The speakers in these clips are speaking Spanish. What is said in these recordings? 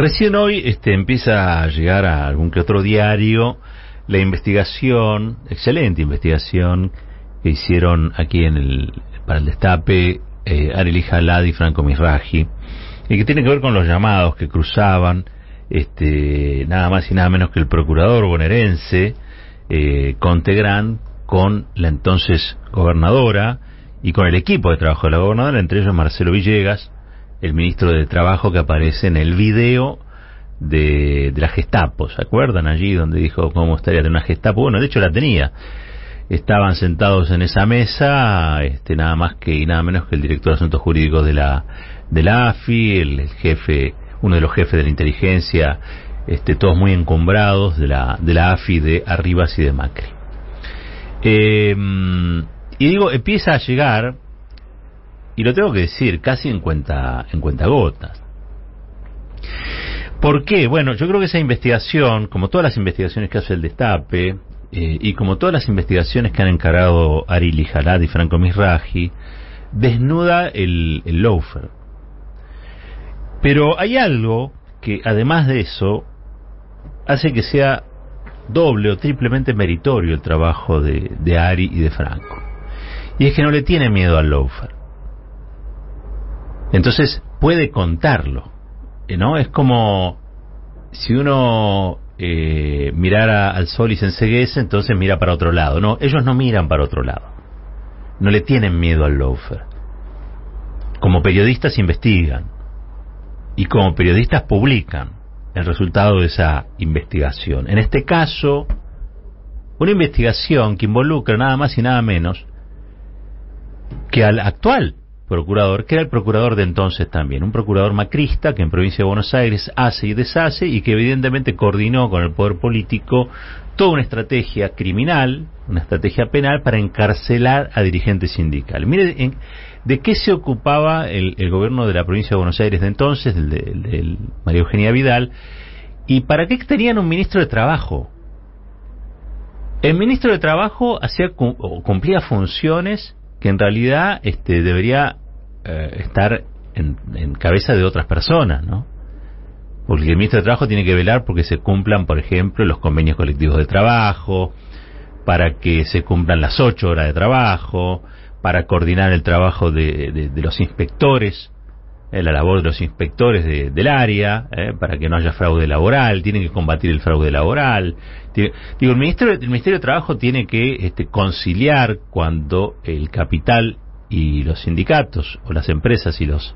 Recién hoy este, empieza a llegar a algún que otro diario. La investigación, excelente investigación que hicieron aquí en el, para el destape eh, Arely y Franco Misraji, y que tiene que ver con los llamados que cruzaban este, nada más y nada menos que el procurador bonaerense eh, Contegrán con la entonces gobernadora y con el equipo de trabajo de la gobernadora, entre ellos Marcelo Villegas, el ministro de Trabajo que aparece en el video de, de la Gestapo, ¿se acuerdan allí donde dijo cómo estaría de una Gestapo? Bueno, de hecho la tenía. Estaban sentados en esa mesa, este, nada más que y nada menos que el director de Asuntos Jurídicos de la, de la AFI, el, jefe, uno de los jefes de la inteligencia, este, todos muy encumbrados de la, de la AFI de Arribas y de Macri. Eh, y digo, empieza a llegar, y lo tengo que decir, casi en cuenta, en cuenta gotas. ¿Por qué? Bueno, yo creo que esa investigación, como todas las investigaciones que hace el Destape, eh, y como todas las investigaciones que han encarado Ari Lijalad y Franco Misraji, desnuda el, el loafer. Pero hay algo que, además de eso, hace que sea doble o triplemente meritorio el trabajo de, de Ari y de Franco. Y es que no le tiene miedo al loafer. Entonces puede contarlo. ¿no? Es como si uno eh, mirara al sol y se enseguece, entonces mira para otro lado. No, ellos no miran para otro lado. No le tienen miedo al loafer. Como periodistas investigan y como periodistas publican el resultado de esa investigación. En este caso, una investigación que involucra nada más y nada menos que al actual procurador, que era el procurador de entonces también, un procurador macrista que en provincia de Buenos Aires hace y deshace y que evidentemente coordinó con el poder político toda una estrategia criminal, una estrategia penal para encarcelar a dirigentes sindicales. Mire, ¿de qué se ocupaba el, gobierno de la provincia de Buenos Aires de entonces, el de, María Eugenia Vidal, y para qué tenían un ministro de Trabajo? El ministro de Trabajo hacía cumplía funciones que en realidad este, debería eh, estar en, cabeza de otras personas, ¿no? Porque el ministro de Trabajo tiene que velar porque se cumplan, por ejemplo, los convenios colectivos de trabajo, para que se cumplan las ocho horas de trabajo, para coordinar el trabajo de, de, los inspectores, eh, la labor de los inspectores del área, eh, para que no haya fraude laboral, tiene que combatir el fraude laboral. digo, el Ministerio, el Ministerio de Trabajo tiene que este, conciliar cuando el capital y los sindicatos o las empresas y los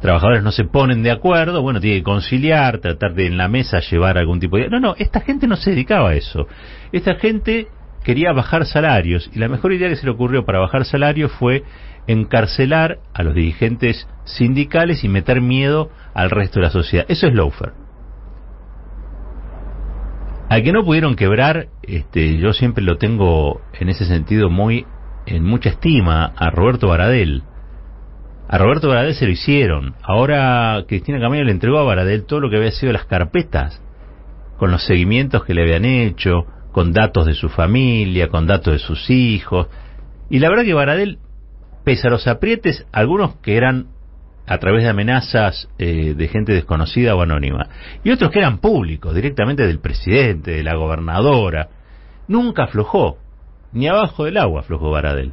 trabajadores no se ponen de acuerdo, bueno, tiene que conciliar, tratar de en la mesa llevar algún tipo de... No, no, esta gente no se dedicaba a eso. Esta gente quería bajar salarios y la mejor idea que se le ocurrió para bajar salarios fue encarcelar a los dirigentes sindicales y meter miedo al resto de la sociedad. Eso es Loafer. Al que no pudieron quebrar, este, yo siempre lo tengo en ese sentido muy en mucha estima a Roberto Baradel. A Roberto Baradel se lo hicieron. Ahora Cristina Camaño le entregó a Baradel todo lo que había sido las carpetas, con los seguimientos que le habían hecho, con datos de su familia, con datos de sus hijos. Y la verdad que Baradel, pese a los aprietes, algunos que eran a través de amenazas eh, de gente desconocida o anónima, y otros que eran públicos, directamente del presidente, de la gobernadora, nunca aflojó ni abajo del agua, flojo Baradel.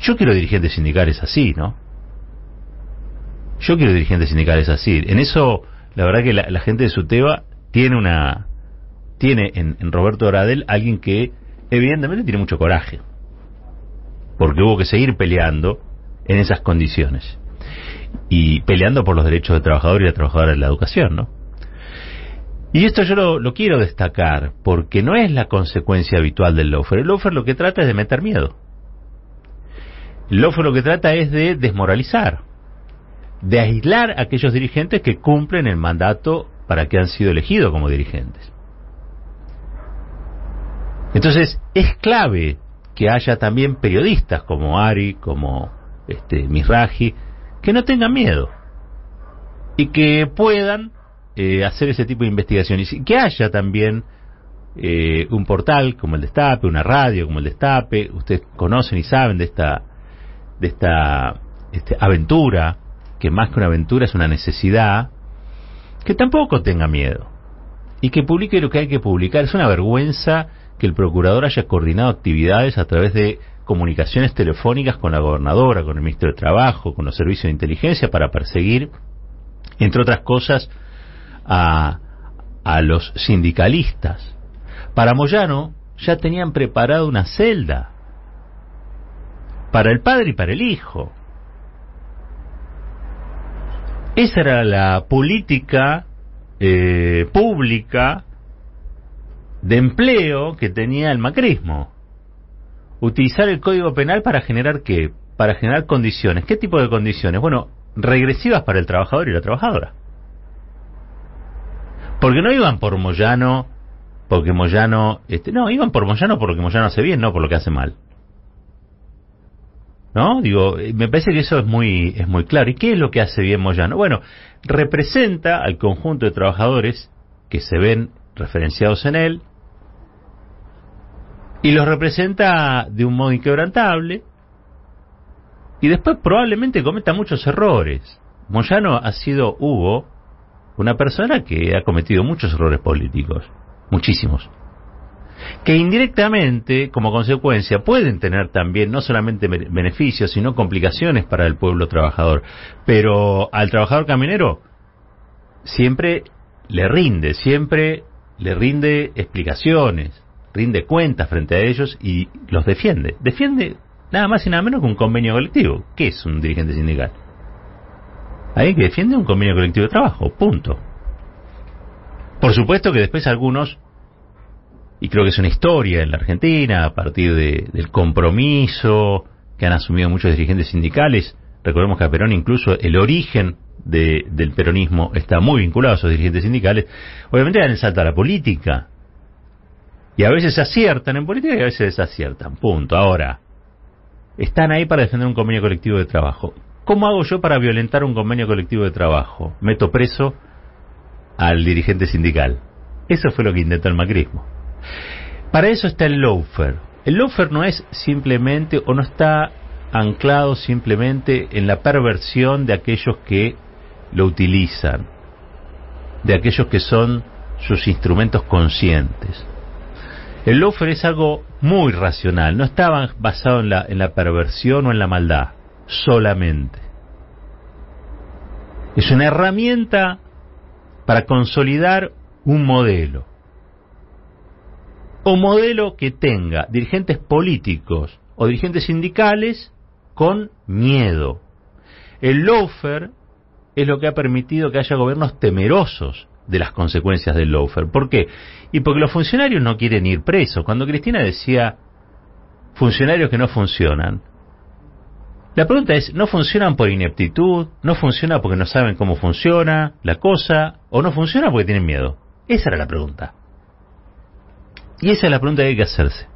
Yo quiero dirigentes sindicales así, ¿no? Yo quiero dirigentes sindicales así. En eso, la verdad que la, gente de Suteba tiene una. Tiene en, Roberto Baradel alguien que, evidentemente, tiene mucho coraje. Porque hubo que seguir peleando en esas condiciones. Y peleando por los derechos de trabajador y de trabajadora en la educación, ¿no? Y esto yo lo, quiero destacar porque no es la consecuencia habitual del loafer. El loafer lo que trata es de meter miedo. El loafer lo que trata es de desmoralizar, de aislar a aquellos dirigentes que cumplen el mandato para que han sido elegidos como dirigentes. Entonces es clave que haya también periodistas como Ari, como este Misraji, que no tengan miedo y que puedan eh, hacer ese tipo de investigaciones y que haya también eh, un portal como el Destape, una radio como el Destape, ustedes conocen y saben de esta de esta este, aventura, que más que una aventura es una necesidad que tampoco tenga miedo y que publique lo que hay que publicar. Es una vergüenza que el procurador haya coordinado actividades a través de comunicaciones telefónicas con la gobernadora, con el ministro de Trabajo, con los servicios de inteligencia para perseguir, entre otras cosas, a, a los sindicalistas. Para Moyano ya tenían preparado una celda para el padre y para el hijo. Esa era la política eh, pública de empleo que tenía el macrismo. Utilizar el Código Penal para generar qué? Para generar condiciones. ¿Qué tipo de condiciones? Bueno, regresivas para el trabajador y la trabajadora. Porque no iban por Moyano, porque Moyano, este, no, iban por Moyano porque Moyano hace bien, no por lo que hace mal. ¿No? Digo, eh, me parece que eso es muy, es muy claro. ¿Y qué es lo que hace bien Moyano? Bueno, representa al conjunto de trabajadores que se ven referenciados en él, y los representa de un modo inquebrantable y después probablemente cometa muchos errores. Moyano ha sido Hugo una persona que ha cometido muchos errores políticos, muchísimos, que indirectamente, como consecuencia, pueden tener también no solamente beneficios, sino complicaciones para el pueblo trabajador. Pero al trabajador caminero siempre le rinde, siempre le rinde explicaciones, rinde cuentas frente a ellos y los defiende. Defiende nada más y nada menos que un convenio colectivo. ¿Qué es un dirigente sindical? Alguien que defiende un convenio colectivo de trabajo, punto. Por supuesto que después algunos, y creo que es una historia en la Argentina, a partir del compromiso que han asumido muchos dirigentes sindicales, recordemos que a Perón incluso el origen del peronismo está muy vinculado a esos dirigentes sindicales, obviamente dan el salto a la política, y a veces aciertan en política y a veces desaciertan. Punto. Ahora, están ahí para defender un convenio colectivo de trabajo. ¿Cómo hago yo para violentar un convenio colectivo de trabajo? Meto preso al dirigente sindical. Eso fue lo que intentó el macrismo. Para eso está el loafer. El loafer no es simplemente o no está anclado simplemente en la perversión de aquellos que lo utilizan, de aquellos que son sus instrumentos conscientes. El loafer es algo muy racional, no estaba basado en la, en la perversión o en la maldad, solamente. Es una herramienta para consolidar un modelo. Un modelo que tenga dirigentes políticos o dirigentes sindicales con miedo. El loafer es lo que ha permitido que haya gobiernos temerosos de las consecuencias del lawfare. ¿Por qué? Y porque los funcionarios no quieren ir presos. Cuando Cristina decía funcionarios que no funcionan, la pregunta es, ¿no funcionan por ineptitud? ¿No funciona porque no saben cómo funciona la cosa? ¿O no funciona porque tienen miedo? Esa era la pregunta. Y esa es la pregunta que hay que hacerse.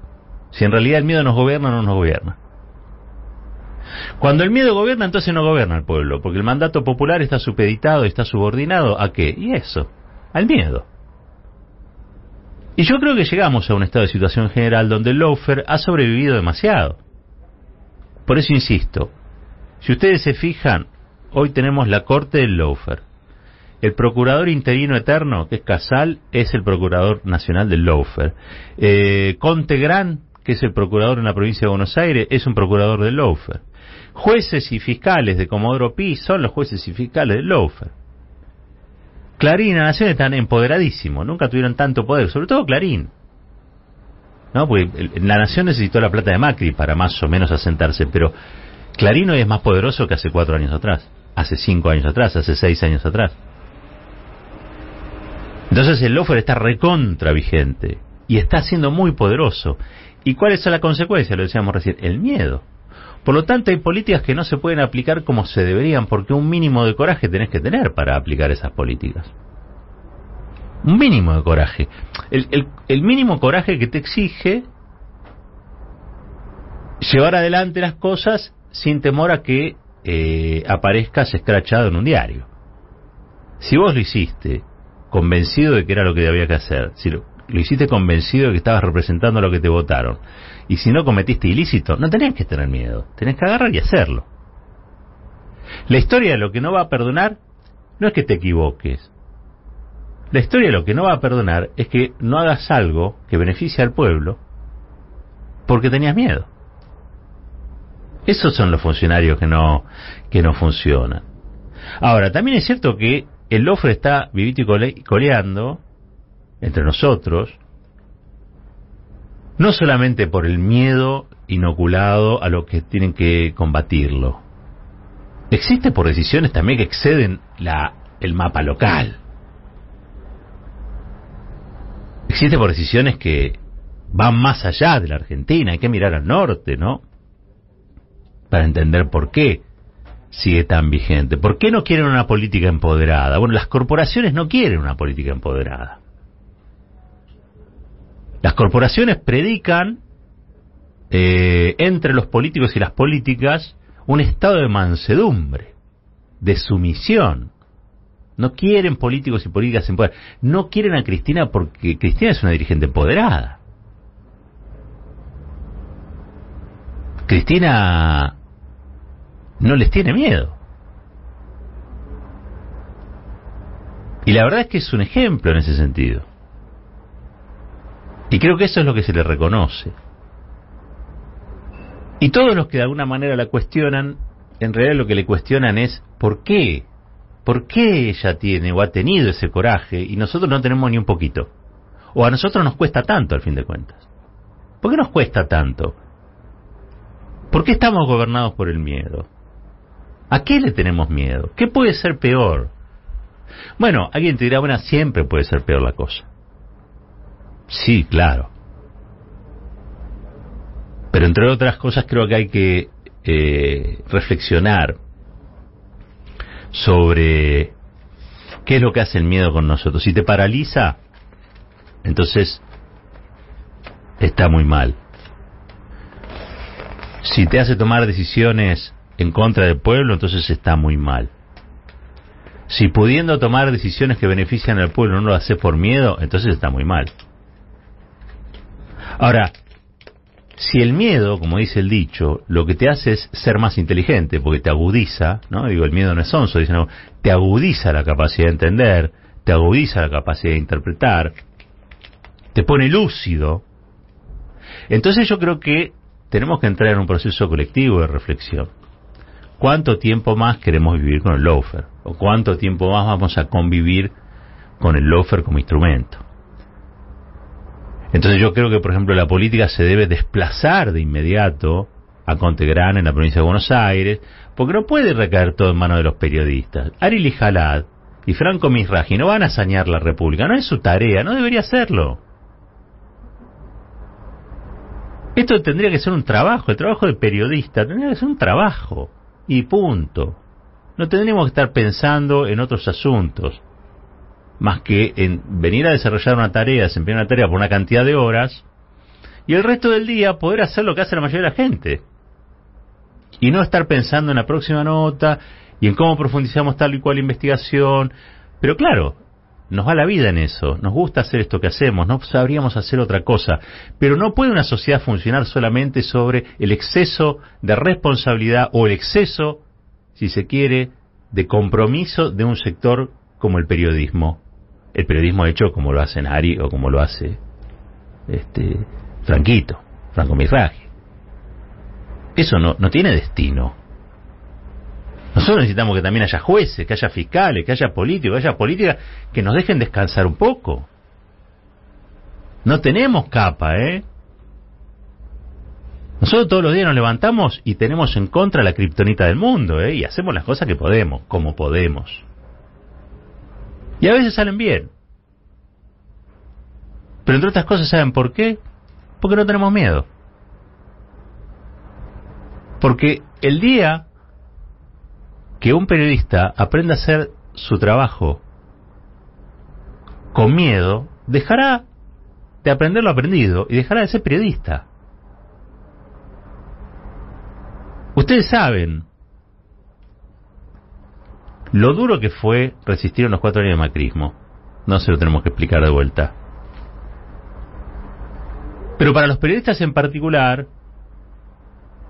Si en realidad el miedo nos gobierna o no nos gobierna. Cuando el miedo gobierna, entonces no gobierna el pueblo, porque el mandato popular está supeditado, está subordinado a qué? Y eso, al miedo. Y yo creo que llegamos a un estado de situación general donde el lawfare ha sobrevivido demasiado. Por eso insisto, si ustedes se fijan, hoy tenemos la corte del lawfare. El procurador interino eterno, que es Casal, es el procurador nacional del lawfare. Eh, Conte Gran, que es el procurador en la provincia de Buenos Aires, es un procurador del lawfare. Jueces y fiscales de Comodoro Pi son los jueces y fiscales del lawfare. Clarín y la Nación están empoderadísimos, nunca tuvieron tanto poder, sobre todo Clarín. ¿No? Porque la Nación necesitó la plata de Macri para más o menos asentarse, pero Clarín hoy es más poderoso que hace cuatro años atrás, hace cinco años atrás, hace seis años atrás. Entonces el Lofer está recontra vigente y está siendo muy poderoso. ¿Y cuál es la consecuencia? Lo decíamos recién, el miedo. Por lo tanto, hay políticas que no se pueden aplicar como se deberían, porque un mínimo de coraje tenés que tener para aplicar esas políticas. Un mínimo de coraje. El, mínimo coraje que te exige llevar adelante las cosas sin temor a que eh, aparezcas escrachado en un diario. Si vos lo hiciste convencido de que era lo que había que hacer, si lo, hiciste convencido de que estabas representando lo que te votaron, y si no cometiste ilícito, no tenías que tener miedo, tenés que agarrar y hacerlo. La historia de lo que no va a perdonar no es que te equivoques, La historia lo que no va a perdonar es que no hagas algo que beneficie al pueblo porque tenías miedo. Esos son los funcionarios que no, que no funcionan. Ahora, también es cierto que el Lofre está vivito y coleando entre nosotros, no solamente por el miedo inoculado a los que tienen que combatirlo. Existe por decisiones también que exceden la, el mapa local. Existe por decisiones que van más allá de la Argentina, hay que mirar al norte, ¿no? Para entender por qué sigue tan vigente. ¿Por qué no quieren una política empoderada? Bueno, las corporaciones no quieren una política empoderada. Las corporaciones predican eh, entre los políticos y las políticas un estado de mansedumbre, de sumisión. No quieren políticos y políticas en poder. No quieren a Cristina porque Cristina es una dirigente empoderada. Cristina no les tiene miedo. Y la verdad es que es un ejemplo en ese sentido. Y creo que eso es lo que se le reconoce. Y todos los que de alguna manera la cuestionan, en realidad lo que le cuestionan es ¿por qué? ¿Por qué ella tiene o ha tenido ese coraje y nosotros no tenemos ni un poquito? O a nosotros nos cuesta tanto, al fin de cuentas. ¿Por qué nos cuesta tanto? ¿Por qué estamos gobernados por el miedo? ¿A qué le tenemos miedo? ¿Qué puede ser peor? Bueno, alguien te dirá, bueno, siempre puede ser peor la cosa. Sí, claro. Pero entre otras cosas creo que hay que eh, reflexionar sobre qué es lo que hace el miedo con nosotros. Si te paraliza, entonces está muy mal. Si te hace tomar decisiones en contra del pueblo, entonces está muy mal. Si pudiendo tomar decisiones que benefician al pueblo no lo hace por miedo, entonces está muy mal. Ahora, si el miedo, como dice el dicho, lo que te hace es ser más inteligente, porque te agudiza, ¿no? Digo, el miedo no es sonso, dice, no, te agudiza la capacidad de entender, te agudiza la capacidad de interpretar, te pone lúcido. Entonces yo creo que tenemos que entrar en un proceso colectivo de reflexión. ¿Cuánto tiempo más queremos vivir con el loafer? ¿O cuánto tiempo más vamos a convivir con el loafer como instrumento? Entonces yo creo que, por ejemplo, la política se debe desplazar de inmediato a Contegrán en la provincia de Buenos Aires, porque no puede recaer todo en manos de los periodistas. Arili Jalad y Franco Misraji no van a sañar la República, no es su tarea, no debería hacerlo. Esto tendría que ser un trabajo, el trabajo de periodista tendría que ser un trabajo y punto. No tendríamos que estar pensando en otros asuntos, más que en venir a desarrollar una tarea, desempeñar una tarea por una cantidad de horas, y el resto del día poder hacer lo que hace la mayoría de la gente. Y no estar pensando en la próxima nota y en cómo profundizamos tal y cual investigación. Pero claro, nos va la vida en eso, nos gusta hacer esto que hacemos, no sabríamos hacer otra cosa, pero no puede una sociedad funcionar solamente sobre el exceso de responsabilidad o el exceso, si se quiere, de compromiso de un sector como el periodismo. El periodismo hecho como lo hace Nari o como lo hace este Franquito, Franco Mirraje. Eso no, no tiene destino. Nosotros necesitamos que también haya jueces, que haya fiscales, que haya políticos, que haya políticas que nos dejen descansar un poco. No tenemos capa, ¿eh? Nosotros todos los días nos levantamos y tenemos en contra la kriptonita del mundo, ¿eh? Y hacemos las cosas que podemos, como podemos. Y a veces salen bien. Pero entre otras cosas, ¿saben por qué? Porque no tenemos miedo. Porque el día que un periodista aprenda a hacer su trabajo con miedo, dejará de aprender lo aprendido y dejará de ser periodista. Ustedes saben lo duro que fue resistir unos cuatro años de macrismo. No se lo tenemos que explicar de vuelta. Pero para los periodistas en particular,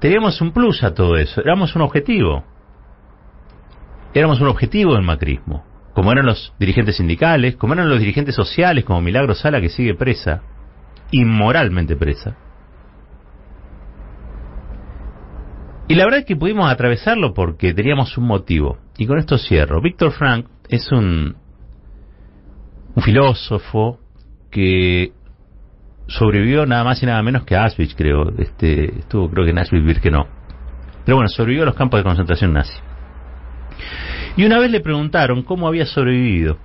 teníamos un plus a todo eso, éramos un objetivo éramos un objetivo del macrismo. como eran los dirigentes sindicales, como eran los dirigentes sociales, como Milagro Sala, que sigue presa, inmoralmente presa. Y la verdad es que pudimos atravesarlo porque teníamos un motivo. Y con esto cierro. Víctor Frank es un, filósofo que sobrevivió nada más y nada menos que a Auschwitz, creo. Este, estuvo creo que en Auschwitz no. Pero bueno, sobrevivió a los campos de concentración nazi. Y una vez le preguntaron cómo había sobrevivido.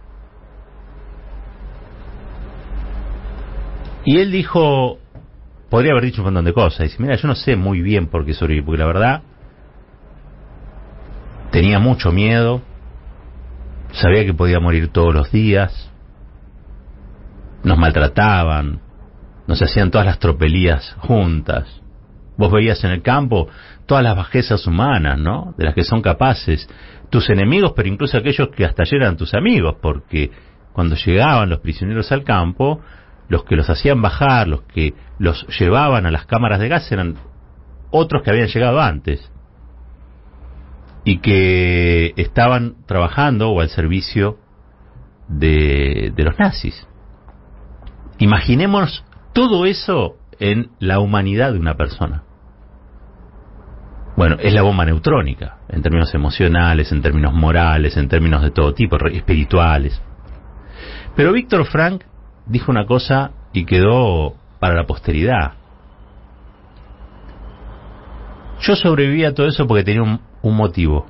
Y él dijo, podría haber dicho un montón de cosas. Dice, mira, yo no sé muy bien por qué sobreviví, porque la verdad tenía mucho miedo, sabía que podía morir todos los días, nos maltrataban, nos hacían todas las tropelías juntas. Vos veías en el campo todas las bajezas humanas, ¿no? De las que son capaces tus enemigos, pero incluso aquellos que hasta ayer eran tus amigos, porque cuando llegaban los prisioneros al campo, los que los hacían bajar, los que los llevaban a las cámaras de gas eran otros que habían llegado antes y que estaban trabajando o al servicio de, los nazis. Imaginemos todo eso en la humanidad de una persona. Bueno, es la bomba neutrónica, en términos emocionales, en términos morales, en términos de todo tipo, espirituales. Pero Víctor Frank dijo una cosa y quedó para la posteridad. Yo sobreviví a todo eso porque tenía un, motivo.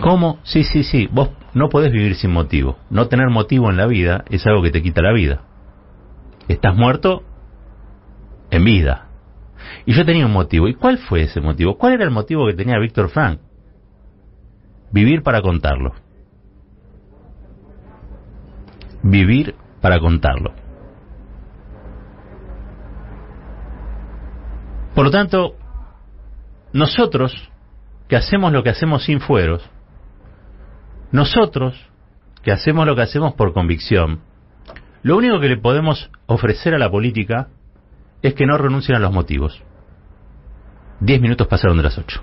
¿Cómo? Sí, sí, sí. Vos no podés vivir sin motivo. No tener motivo en la vida es algo que te quita la vida. Estás muerto en vida. Y yo tenía un motivo. ¿Y cuál fue ese motivo? ¿Cuál era el motivo que tenía Víctor Frank? Vivir para contarlo. Vivir para contarlo. Por lo tanto, nosotros que hacemos lo que hacemos sin fueros, nosotros que hacemos lo que hacemos por convicción, lo único que le podemos ofrecer a la política es que no renuncien a los motivos. Diez minutos pasaron de las ocho.